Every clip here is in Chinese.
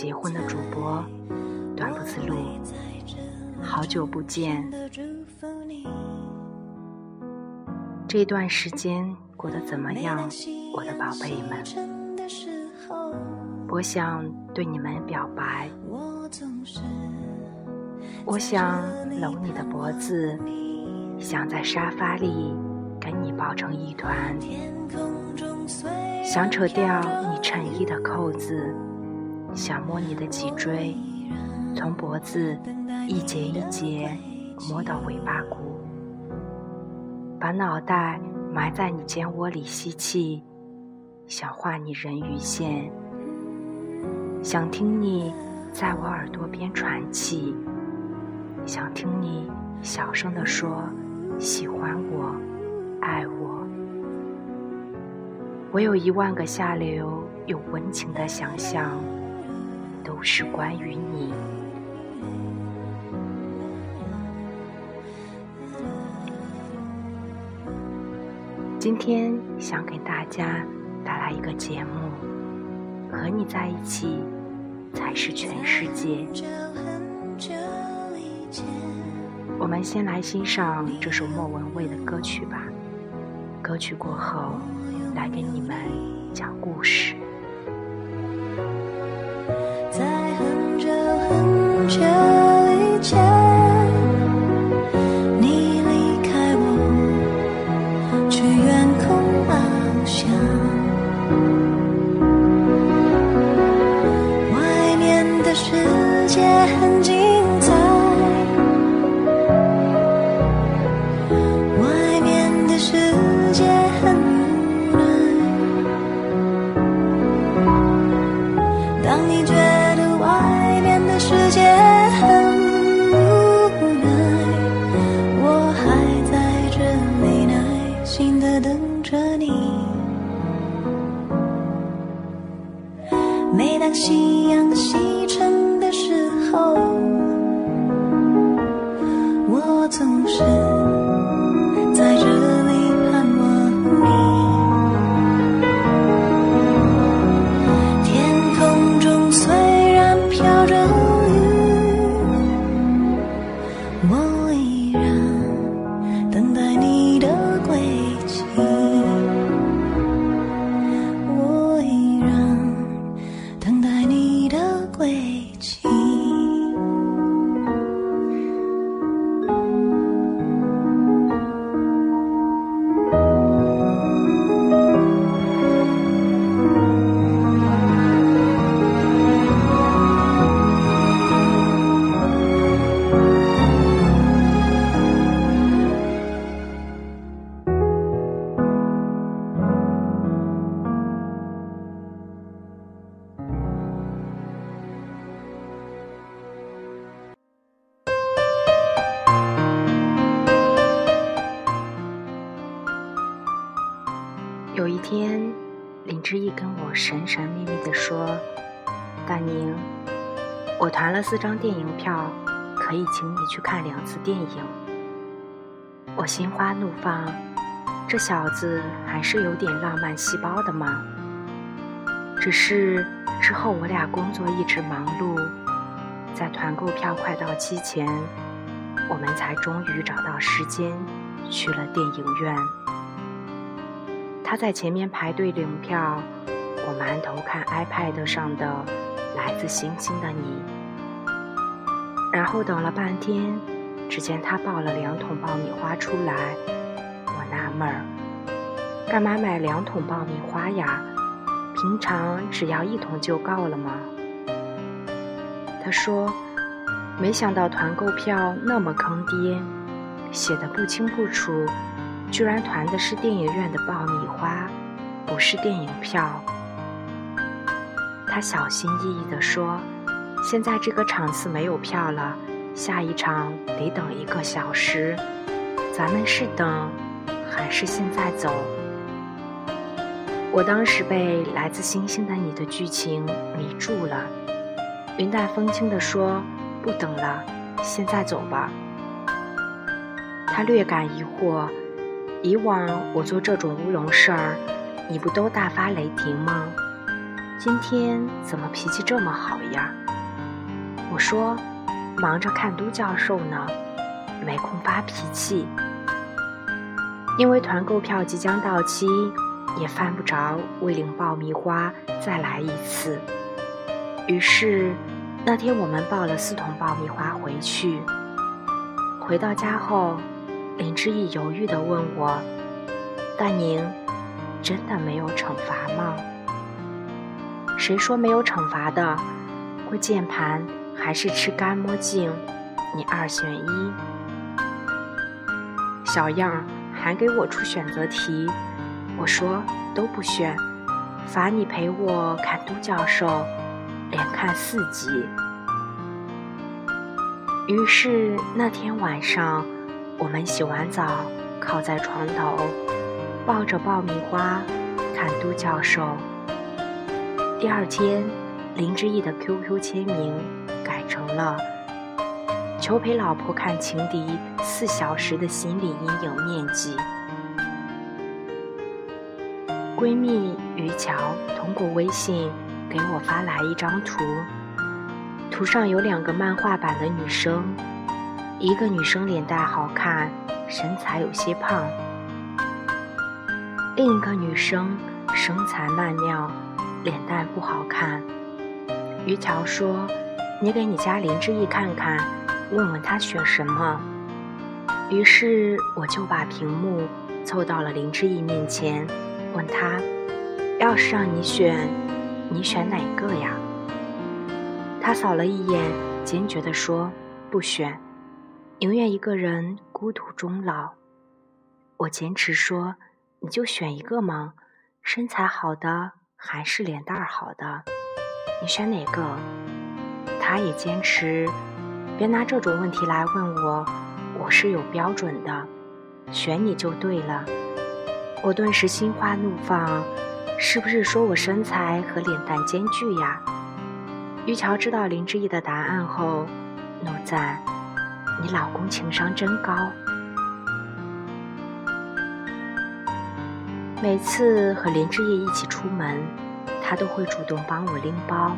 结婚的主播短不思路，好久不见。这段时间过得怎么样，我的宝贝们？我想对你们表白，我想搂你的脖子，想在沙发里跟你抱成一团。想扯掉你衬衣的扣子，想摸你的脊椎，从脖子一节一节摸到尾巴骨，把脑袋埋在你肩窝里吸气，想画你人鱼线，想听你在我耳朵边喘气，想听你小声地说喜欢我，爱我。我有一万个下流又温情的想象，是关于你。今天想给大家带来一个节目，和你在一起才是全世界。我们先来欣赏这首莫文蔚的歌曲吧。歌曲过后。来给你们讲故事。四张电影票，可以请你去看两次电影。”我心花怒放，这小子还是有点浪漫细胞的嘛。只是之后我俩工作一直忙碌，在团购票快到期前，我们才终于找到时间去了电影院。他在前面排队领票，我埋头看 iPad 上的《来自星星的你》，然后等了半天，只见他抱了两桶爆米花出来。我纳闷儿，干嘛买两桶爆米花呀？平常只要一桶就够了吗？他说，没想到团购票那么坑爹，写的不清不楚。居然团的是电影院的爆米花，不是电影票。他小心翼翼地说：“现在这个场次没有票了，下一场得等一个小时。咱们是等，还是现在走？”我当时被《来自星星的你》的剧情迷住了，云淡风轻地说：“不等了，现在走吧。”他略感疑惑。以往我做这种乌龙事儿，你不都大发雷霆吗？今天怎么脾气这么好呀？”我说：“忙着看都教授呢，没空发脾气。因为团购票即将到期，也犯不着为领爆米花再来一次。于是那天我们抱了四桶爆米花回去。回到家后，林之毅犹豫地问我：‘大宁，真的没有惩罚吗？’谁说没有惩罚的？过键盘还是吃干抹净？你二选一。小样，还给我出选择题。我说都不选，罚你陪我看都教授，连看四集。于是那天晚上，我们洗完澡，靠在床头，抱着爆米花看都教授。第二天，林志毅的 QQ 签名改成了“求陪老婆看情敌四小时的心理阴影面积”。闺蜜于乔通过微信给我发来一张图，图上有两个漫画版的女生，一个女生脸蛋好看，身材有些胖；另一个女生身材曼妙。脸蛋不好看，于桥说：“你给你家林志毅看看，问问他选什么。”于是我就把屏幕凑到了林志毅面前，问他：“要是让你选，你选哪个呀？”他扫了一眼，坚决地说：“不选，宁愿一个人孤独终老。”我坚持说：“你就选一个嘛，身材好的。”还是脸蛋儿好的，你选哪个？他也坚持，别拿这种问题来问我，我是有标准的，选你就对了。我顿时心花怒放，是不是说我身材和脸蛋兼具呀？玉桥知道林志毅的答案后，怒赞：“你老公情商真高。”每次和林志毅一起出门，他都会主动帮我拎包，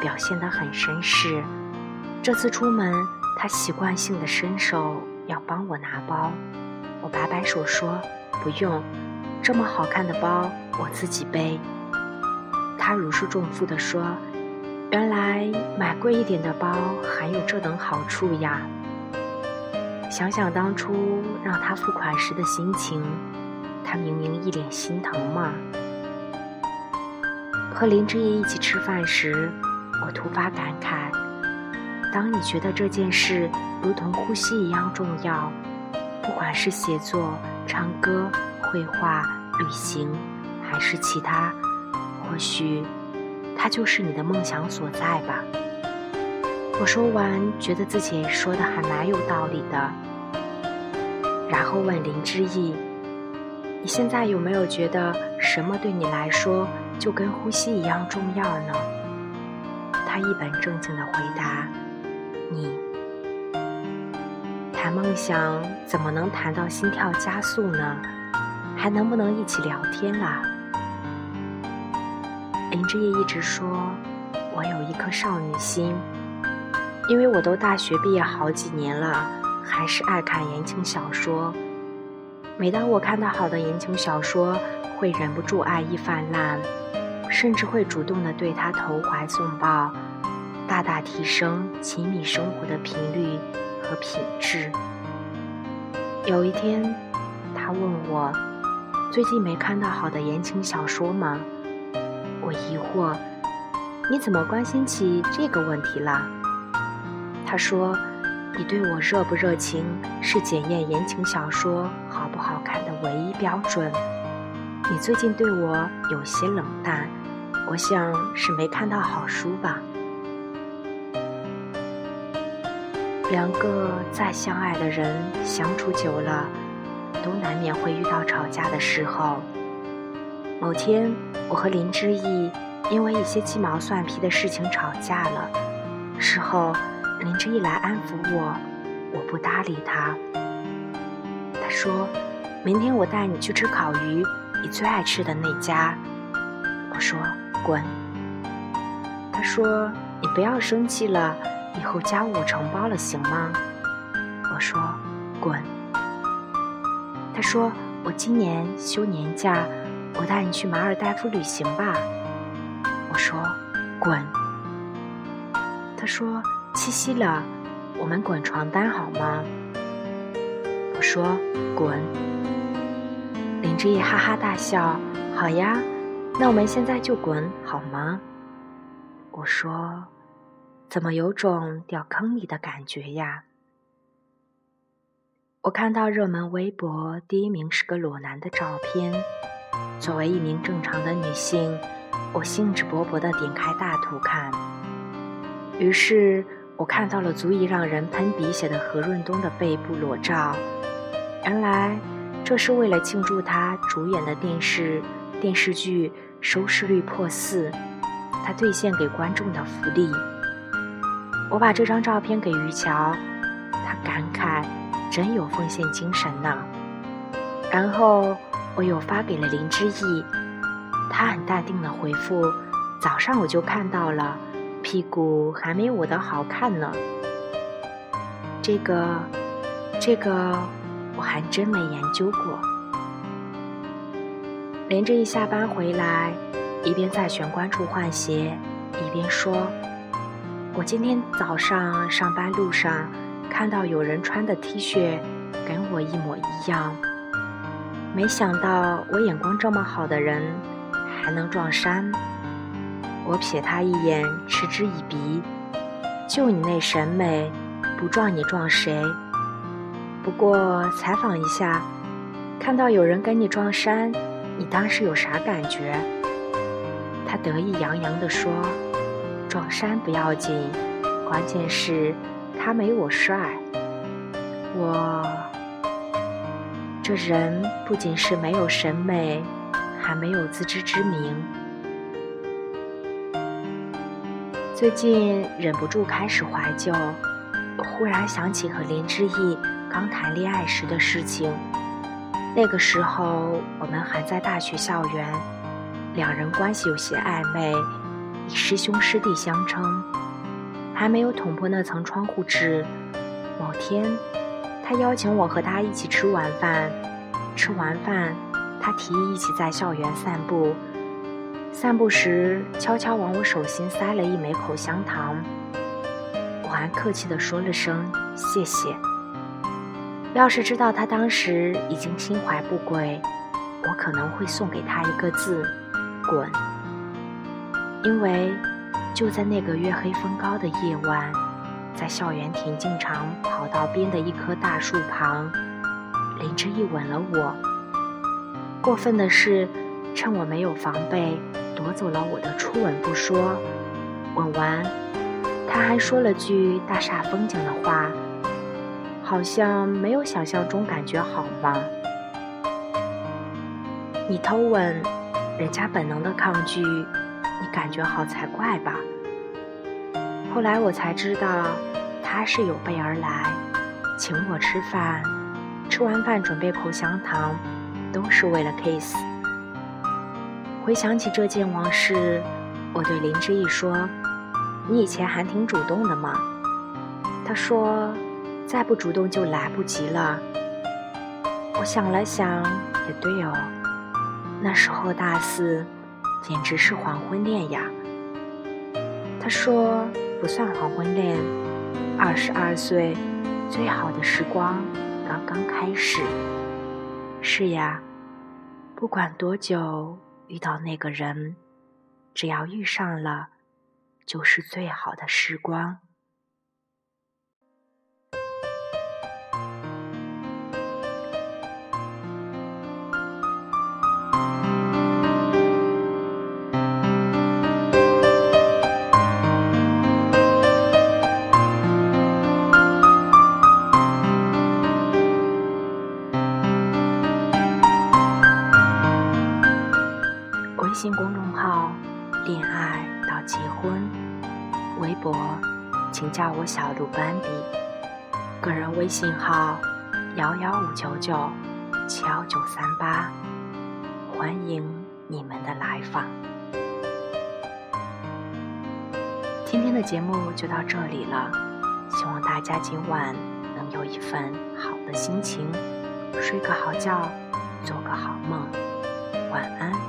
表现得很绅士。这次出门，他习惯性的伸手要帮我拿包，我摆摆手说：“不用，这么好看的包我自己背。”他如释重负地说：“原来买贵一点的包还有这等好处呀！”想想当初让他付款时的心情。他明明一脸心疼嘛。和林之义一起吃饭时，我突发感慨：当你觉得这件事如同呼吸一样重要，不管是写作、唱歌、绘画、旅行，还是其他，或许它就是你的梦想所在吧。我说完，觉得自己说的还蛮有道理的，然后问林之义。你现在有没有觉得什么对你来说就跟呼吸一样重要呢？他一本正经的回答：“你谈梦想怎么能谈到心跳加速呢？还能不能一起聊天啦？”林之夜一直说：“我有一颗少女心，因为我都大学毕业好几年了，还是爱看言情小说。”每当我看到好的言情小说，会忍不住爱意泛滥，甚至会主动的对他投怀送抱，大大提升亲密生活的频率和品质。有一天，他问我：“最近没看到好的言情小说吗？”我疑惑：“你怎么关心起这个问题了？”他说。你对我热不热情，是检验言情小说好不好看的唯一标准。你最近对我有些冷淡，我想是没看到好书吧。两个再相爱的人相处久了，都难免会遇到吵架的时候。某天，我和林之意因为一些鸡毛蒜皮的事情吵架了，事后。林之意来安抚我，我不搭理他。他说：“明天我带你去吃烤鱼，你最爱吃的那家。”我说：“滚。”他说：“你不要生气了，以后家务承包了，行吗？”我说：“滚。”他说：“我今年休年假，我带你去马尔代夫旅行吧。”我说：“滚。”他说：“七夕了，我们滚床单好吗？”我说：“滚。”林志毅哈哈大笑：“好呀，那我们现在就滚好吗？”我说：“怎么有种掉坑里的感觉呀？”我看到热门微博第一名是个裸男的照片。作为一名正常的女性，我兴致勃勃地点开大图看。于是我看到了足以让人喷鼻血的何润东的背部裸照。原来这是为了庆祝他主演的电视电视剧收视率破四，他兑现给观众的福利。我把这张照片给于乔，他感慨。真有奉献精神呢。然后我又发给了林之毅，他很淡定的回复：“早上我就看到了，屁股还没我的好看呢。”这个，这个我还真没研究过。林志毅下班回来，一边在玄关处换鞋，一边说：“我今天早上上班路上。”看到有人穿的 T 恤跟我一模一样，没想到我眼光这么好的人还能撞衫。我瞥他一眼，嗤之以鼻。就你那审美，不撞你撞谁？不过采访一下，看到有人跟你撞衫，你当时有啥感觉？他得意洋洋地说：“撞衫不要紧，关键是……”他没我帅，我这人不仅是没有审美，还没有自知之明。最近忍不住开始怀旧，忽然想起和林志颖刚谈恋爱时的事情。那个时候我们还在大学校园，两人关系有些暧昧，以师兄师弟相称。还没有捅破那层窗户纸。某天，他邀请我和他一起吃晚饭。吃完饭，他提议一起在校园散步。散步时，悄悄往我手心塞了一枚口香糖。我还客气地说了声谢谢。要是知道他当时已经心怀不轨，我可能会送给他一个字：滚。因为。就在那个月黑风高的夜晚，在校园田径场跑道边的一棵大树旁，林之毅吻了我。过分的是，趁我没有防备，夺走了我的初吻不说，吻完，他还说了句大煞风景的话，好像没有想象中感觉好吗？你偷吻，人家本能的抗拒。你感觉好才怪吧？后来我才知道，他是有备而来，请我吃饭，吃完饭准备口香糖，都是为了 kiss。回想起这件往事，我对林之毅说：“你以前还挺主动的嘛。”他说：“再不主动就来不及了。”我想了想，也对哦，那时候大四。简直是黄昏恋呀！他说不算黄昏恋，二十二岁，最好的时光刚刚开始。是呀，不管多久遇到那个人，只要遇上了，就是最好的时光。小鹿斑比，个人微信号幺幺五九九七幺九三八，欢迎你们的来访。今天的节目就到这里了，希望大家今晚能有一份好的心情，睡个好觉，做个好梦，晚安。